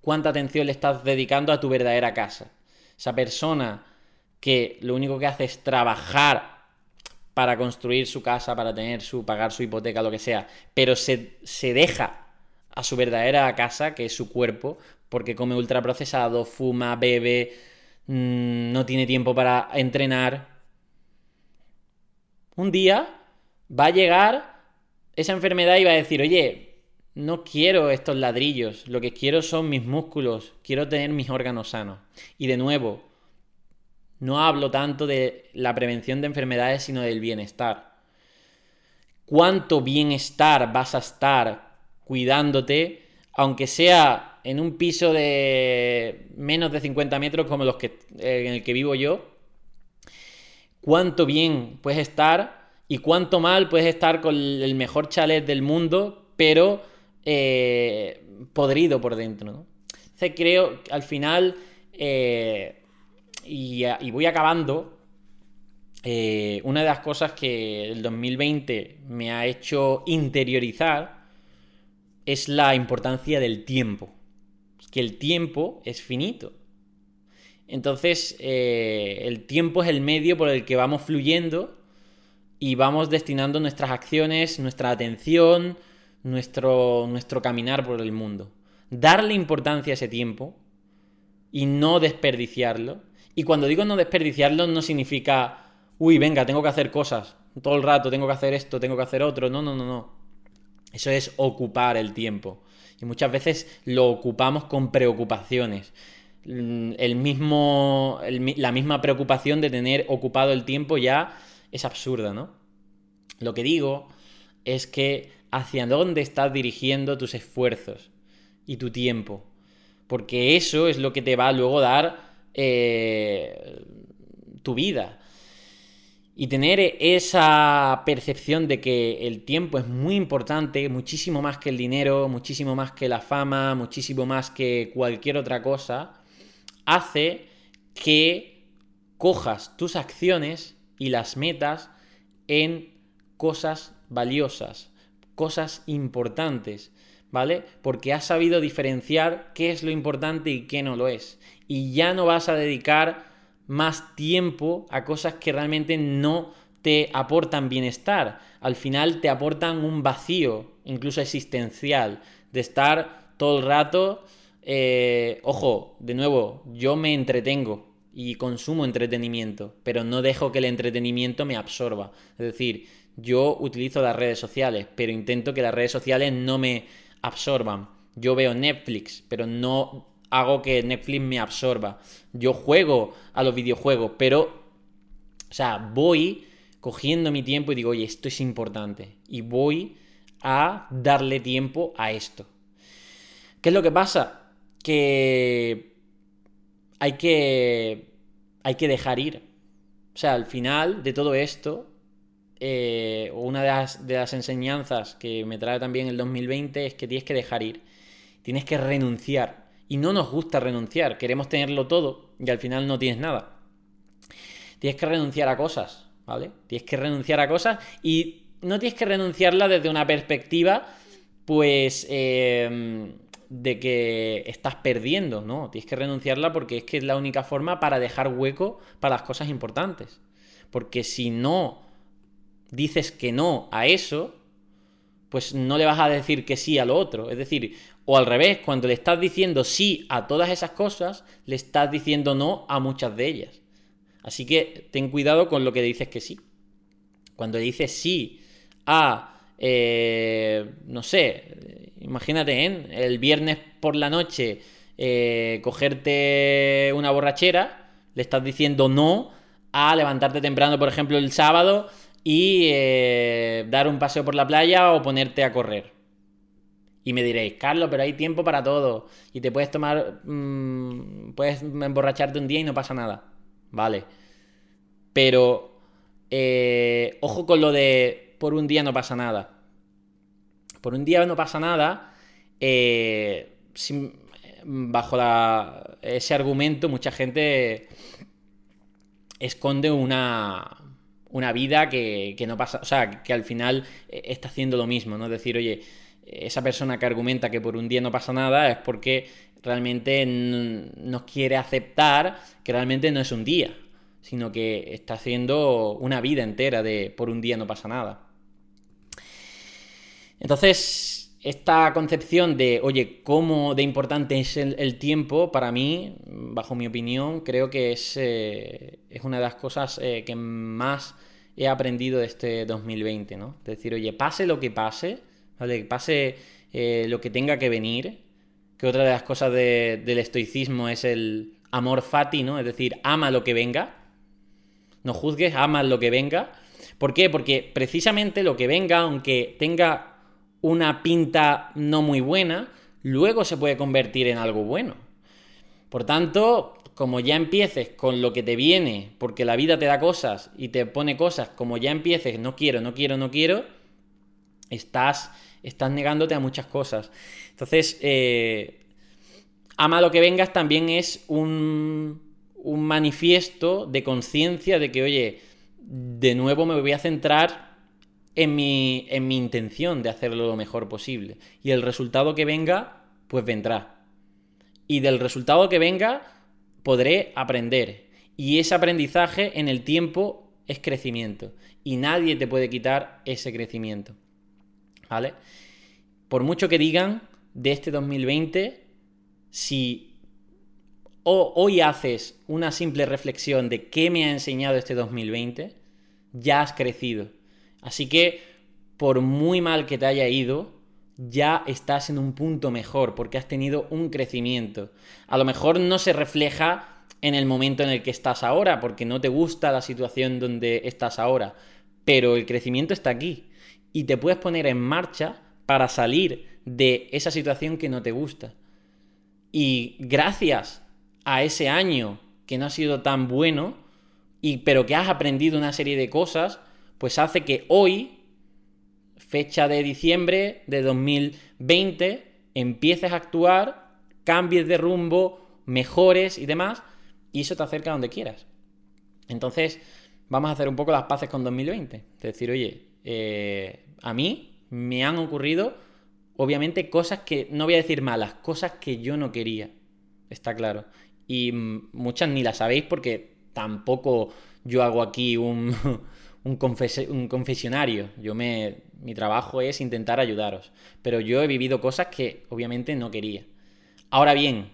[SPEAKER 1] ¿cuánta atención le estás dedicando a tu verdadera casa? Esa persona que lo único que hace es trabajar para construir su casa, para tener su, pagar su hipoteca, lo que sea, pero se, deja a su verdadera casa, que es su cuerpo, porque come ultraprocesado, fuma, bebe, mm, no tiene tiempo para entrenar. Un día va a llegar esa enfermedad y va a decir, oye, no quiero estos ladrillos, lo que quiero son mis músculos, quiero tener mis órganos sanos. Y de nuevo, no hablo tanto de la prevención de enfermedades, sino del bienestar. ¿Cuánto bienestar vas a estar cuidándote, aunque sea en un piso de menos de 50 metros como los que, eh, en el que vivo yo? ¿Cuánto bien puedes estar y cuánto mal puedes estar con el mejor chalet del mundo, pero eh, podrido por dentro? ¿no? creo que al final... Eh, y, voy acabando. Eh, una de las cosas que el 2020 me ha hecho interiorizar es la importancia del tiempo. Que el tiempo es finito. Entonces, eh, el tiempo es el medio por el que vamos fluyendo y vamos destinando nuestras acciones, nuestra atención, nuestro, nuestro caminar por el mundo. Darle importancia a ese tiempo y no desperdiciarlo y cuando digo no desperdiciarlo, no significa, uy, venga, tengo que hacer cosas. Todo el rato tengo que hacer esto, tengo que hacer otro. No, no, no, no. Eso es ocupar el tiempo. Y muchas veces lo ocupamos con preocupaciones. Mm, el mismo, la misma preocupación de tener ocupado el tiempo ya es absurda, ¿no? Lo que digo es que hacia dónde estás dirigiendo tus esfuerzos y tu tiempo. Porque eso es lo que te va a luego dar eh, tu vida. Y tener esa percepción de que el tiempo es muy importante, muchísimo más que el dinero, muchísimo más que la fama, muchísimo más que cualquier otra cosa, hace que cojas tus acciones y las metas en cosas valiosas, cosas importantes, ¿vale? Porque has sabido diferenciar qué es lo importante y qué no lo es. Y ya no vas a dedicar más tiempo a cosas que realmente no te aportan bienestar. Al final te aportan un vacío, incluso existencial, de estar todo el rato... Eh, ojo, de nuevo, yo me entretengo y consumo entretenimiento, pero no dejo que el entretenimiento me absorba. Es decir, yo utilizo las redes sociales, pero intento que las redes sociales no me absorban. Yo veo Netflix, pero no hago que Netflix me absorba. Yo juego a los videojuegos, pero, o sea, voy cogiendo mi tiempo y digo, oye, esto es importante. Y voy a darle tiempo a esto. ¿Qué es lo que pasa? Que hay que, hay que dejar ir. O sea, al final de todo esto, eh, una de las, enseñanzas que me trae también el 2020 es que tienes que dejar ir, tienes que renunciar. Y no nos gusta renunciar, queremos tenerlo todo y al final no tienes nada. Tienes que renunciar a cosas, ¿vale? Tienes que renunciar a cosas y no tienes que renunciarla desde una perspectiva, pues, em, de que estás perdiendo, ¿no? Tienes que renunciarla porque es que es la única forma para dejar hueco para las cosas importantes. Porque si no dices que no a eso, pues no le vas a decir que sí a lo otro. Es decir, o al revés, cuando le estás diciendo sí a todas esas cosas, le estás diciendo no a muchas de ellas. Así que ten cuidado con lo que dices que sí. cuando dices sí a, eh, no sé, imagínate, ¿eh? el viernes por la noche eh, cogerte una borrachera, le estás diciendo no a levantarte temprano, por ejemplo, el sábado y eh, dar un paseo por la playa o ponerte a correr. Y me diréis, Carlos, pero hay tiempo para todo. Y te puedes tomar. Mmm, puedes emborracharte un día y no pasa nada. Vale. Pero. Eh, ojo con lo de por un día no pasa nada. Por un día no pasa nada. Eh, bajo ese argumento, mucha gente esconde una, una vida que, que, no pasa, o sea, que al final está haciendo lo mismo, ¿no? Es decir, oye, esa persona que argumenta que por un día no pasa nada es porque realmente no quiere aceptar que realmente no es un día, sino que está haciendo una vida entera de por un día no pasa nada. Entonces, esta concepción de, oye, cómo de importante es el, tiempo, para mí, bajo mi opinión, creo que es, eh, es una de las cosas eh, que más he aprendido de este 2020, ¿no? Es decir, oye, pase lo que pase, ¿vale? Pase eh, lo que tenga que venir, que otra de las cosas del estoicismo es el amor fati, ¿no? Es decir, ama lo que venga, no juzgues, ama lo que venga. ¿Por qué? Porque precisamente lo que venga, aunque tenga una pinta no muy buena, luego se puede convertir en algo bueno. Por tanto, como ya empieces con lo que te viene, porque la vida te da cosas y te pone cosas, como ya empieces, no quiero, no quiero, no quiero, estás estás negándote a muchas cosas. Entonces, eh, ama lo que vengas también es un, un manifiesto de conciencia de que, oye, de nuevo me voy a centrar en mi, en mi intención de hacerlo lo mejor posible. Y el resultado que venga, pues vendrá. Y del resultado que venga, podré aprender. Y ese aprendizaje en el tiempo es crecimiento. Y nadie te puede quitar ese crecimiento. ¿Vale? Por mucho que digan de este 2020, si hoy haces una simple reflexión de qué me ha enseñado este 2020, ya has crecido. Así que, por muy mal que te haya ido, ya estás en un punto mejor porque has tenido un crecimiento. A lo mejor no se refleja en el momento en el que estás ahora, porque no te gusta la situación donde estás ahora, pero el crecimiento está aquí y te puedes poner en marcha para salir de esa situación que no te gusta. Y gracias a ese año que no ha sido tan bueno, y, pero que has aprendido una serie de cosas, pues hace que hoy, fecha de diciembre de 2020, empieces a actuar, cambies de rumbo, mejores y demás, y eso te acerca a donde quieras. Entonces, vamos a hacer un poco las paces con 2020. Es decir, oye, eh, a mí me han ocurrido, obviamente, cosas que, no voy a decir malas, cosas que yo no quería. Está claro. Y muchas ni las sabéis porque tampoco yo hago aquí un, un, un confesionario. Yo me, mi trabajo es intentar ayudaros. Pero yo he vivido cosas que obviamente no quería. Ahora bien,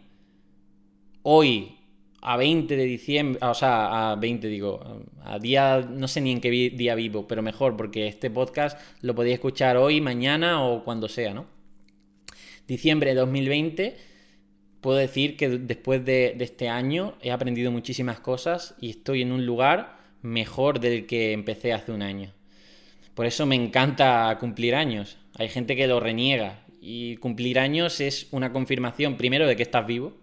[SPEAKER 1] hoy a 20 de diciembre, o sea, a 20 digo, a día, no sé ni en qué día vivo, pero mejor, porque este podcast lo podéis escuchar hoy, mañana o cuando sea, ¿no? Diciembre de 2020, puedo decir que después de, de este año he aprendido muchísimas cosas y estoy en un lugar mejor del que empecé hace un año. Por eso me encanta cumplir años. Hay gente que lo reniega y cumplir años es una confirmación, primero, de que estás vivo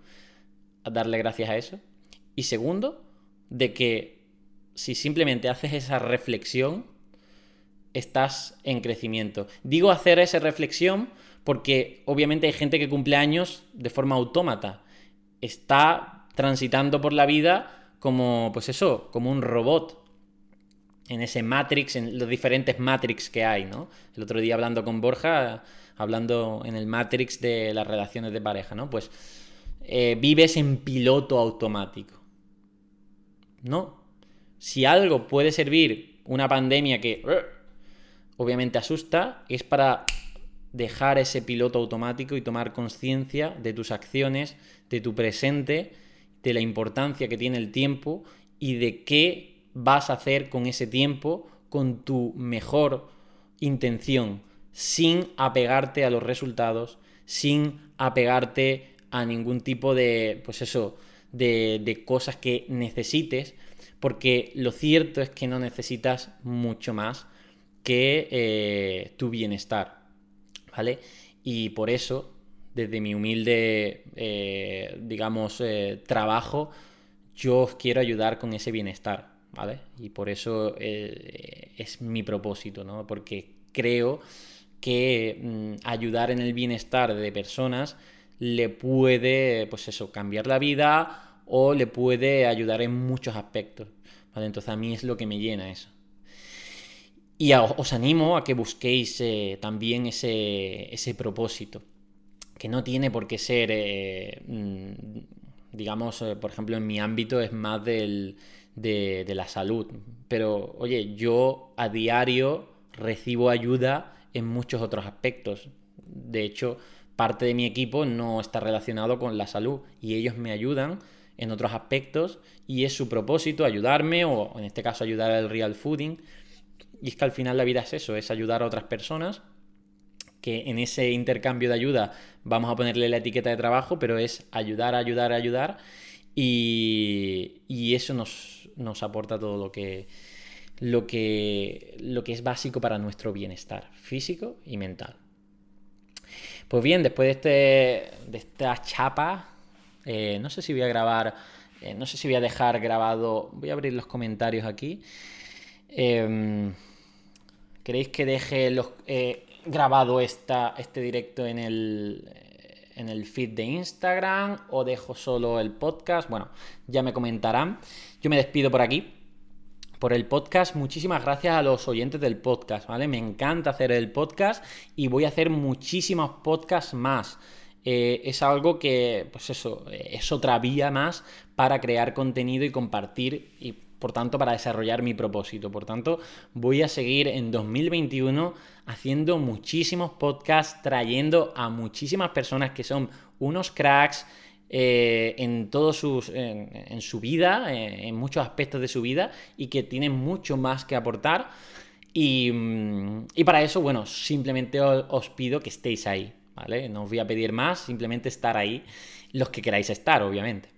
[SPEAKER 1] darle gracias a eso. Y segundo, de que si simplemente haces esa reflexión, estás en crecimiento. Digo hacer esa reflexión porque obviamente hay gente que cumple años de forma autómata. Está transitando por la vida como, pues eso, como un robot. En ese Matrix, en los diferentes Matrix que hay, ¿no? El otro día hablando con Borja, hablando en el Matrix de las relaciones de pareja, ¿no? Pues eh, vives en piloto automático. No. Si algo puede servir, una pandemia que obviamente asusta, es para dejar ese piloto automático y tomar conciencia de tus acciones, de tu presente, de la importancia que tiene el tiempo y de qué vas a hacer con ese tiempo con tu mejor intención, sin apegarte a los resultados, sin apegarte a ningún tipo de, pues eso, de, cosas que necesites, porque lo cierto es que no necesitas mucho más que eh, tu bienestar, ¿vale? Y por eso, desde mi humilde, eh, digamos, eh, trabajo, yo os quiero ayudar con ese bienestar, ¿vale? Y por eso es mi propósito, ¿no? Porque creo que mm, ayudar en el bienestar de personas le puede, pues eso, cambiar la vida o le puede ayudar en muchos aspectos. ¿vale? Entonces a mí es lo que me llena eso. Y os animo a que busquéis eh, también ese, ese, propósito, que no tiene por qué ser, eh, mm, digamos, eh, por ejemplo, en mi ámbito es más del, de, de la salud. Pero, oye, yo a diario recibo ayuda en muchos otros aspectos. De hecho, parte de mi equipo no está relacionado con la salud y ellos me ayudan en otros aspectos y es su propósito ayudarme o en este caso ayudar al real fooding. Y es que al final la vida es eso, es ayudar a otras personas que en ese intercambio de ayuda vamos a ponerle la etiqueta de trabajo, pero es ayudar, ayudar, ayudar y, eso nos, nos aporta todo lo que, lo que, lo que es básico para nuestro bienestar físico y mental. Pues bien, después de, este, de esta chapa, eh, no sé si voy a grabar, eh, no sé si voy a dejar grabado, voy a abrir los comentarios aquí. Em, ¿Queréis que deje los, eh, grabado esta, este directo en el, en el feed de Instagram o dejo solo el podcast? Bueno, ya me comentarán. Yo me despido por aquí por el podcast. Muchísimas gracias a los oyentes del podcast, ¿vale? Me encanta hacer el podcast y voy a hacer muchísimos podcasts más. Eh, es algo que, pues eso, es otra vía más para crear contenido y compartir y por tanto para desarrollar mi propósito. Por tanto, voy a seguir en 2021 haciendo muchísimos podcasts, trayendo a muchísimas personas que son unos cracks, eh, en todos sus en, su vida, en, muchos aspectos de su vida y que tiene mucho más que aportar. Y, mm, para eso, bueno, simplemente os, pido que estéis ahí, ¿vale? No os voy a pedir más, simplemente estar ahí, los que queráis estar, obviamente.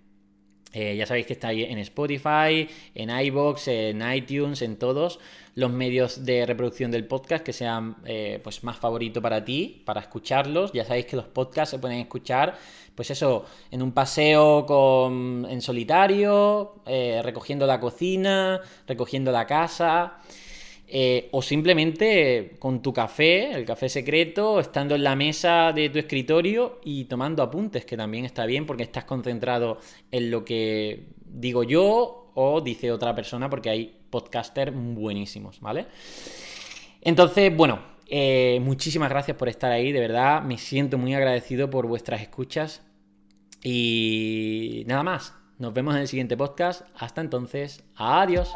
[SPEAKER 1] Eh, ya sabéis que está ahí en Spotify, en iBox, en iTunes, en todos los medios de reproducción del podcast que sean eh, pues más favorito para ti, para escucharlos. Ya sabéis que los podcasts se pueden escuchar, pues eso, en un paseo con, en solitario, eh, recogiendo la cocina, recogiendo la casa. Eh, o simplemente con tu café, el café secreto, estando en la mesa de tu escritorio y tomando apuntes, que también está bien porque estás concentrado en lo que digo yo o dice otra persona, porque hay podcasters buenísimos, ¿vale? Entonces, bueno, eh, muchísimas gracias por estar ahí, de verdad, me siento muy agradecido por vuestras escuchas y nada más, nos vemos en el siguiente podcast, hasta entonces, adiós.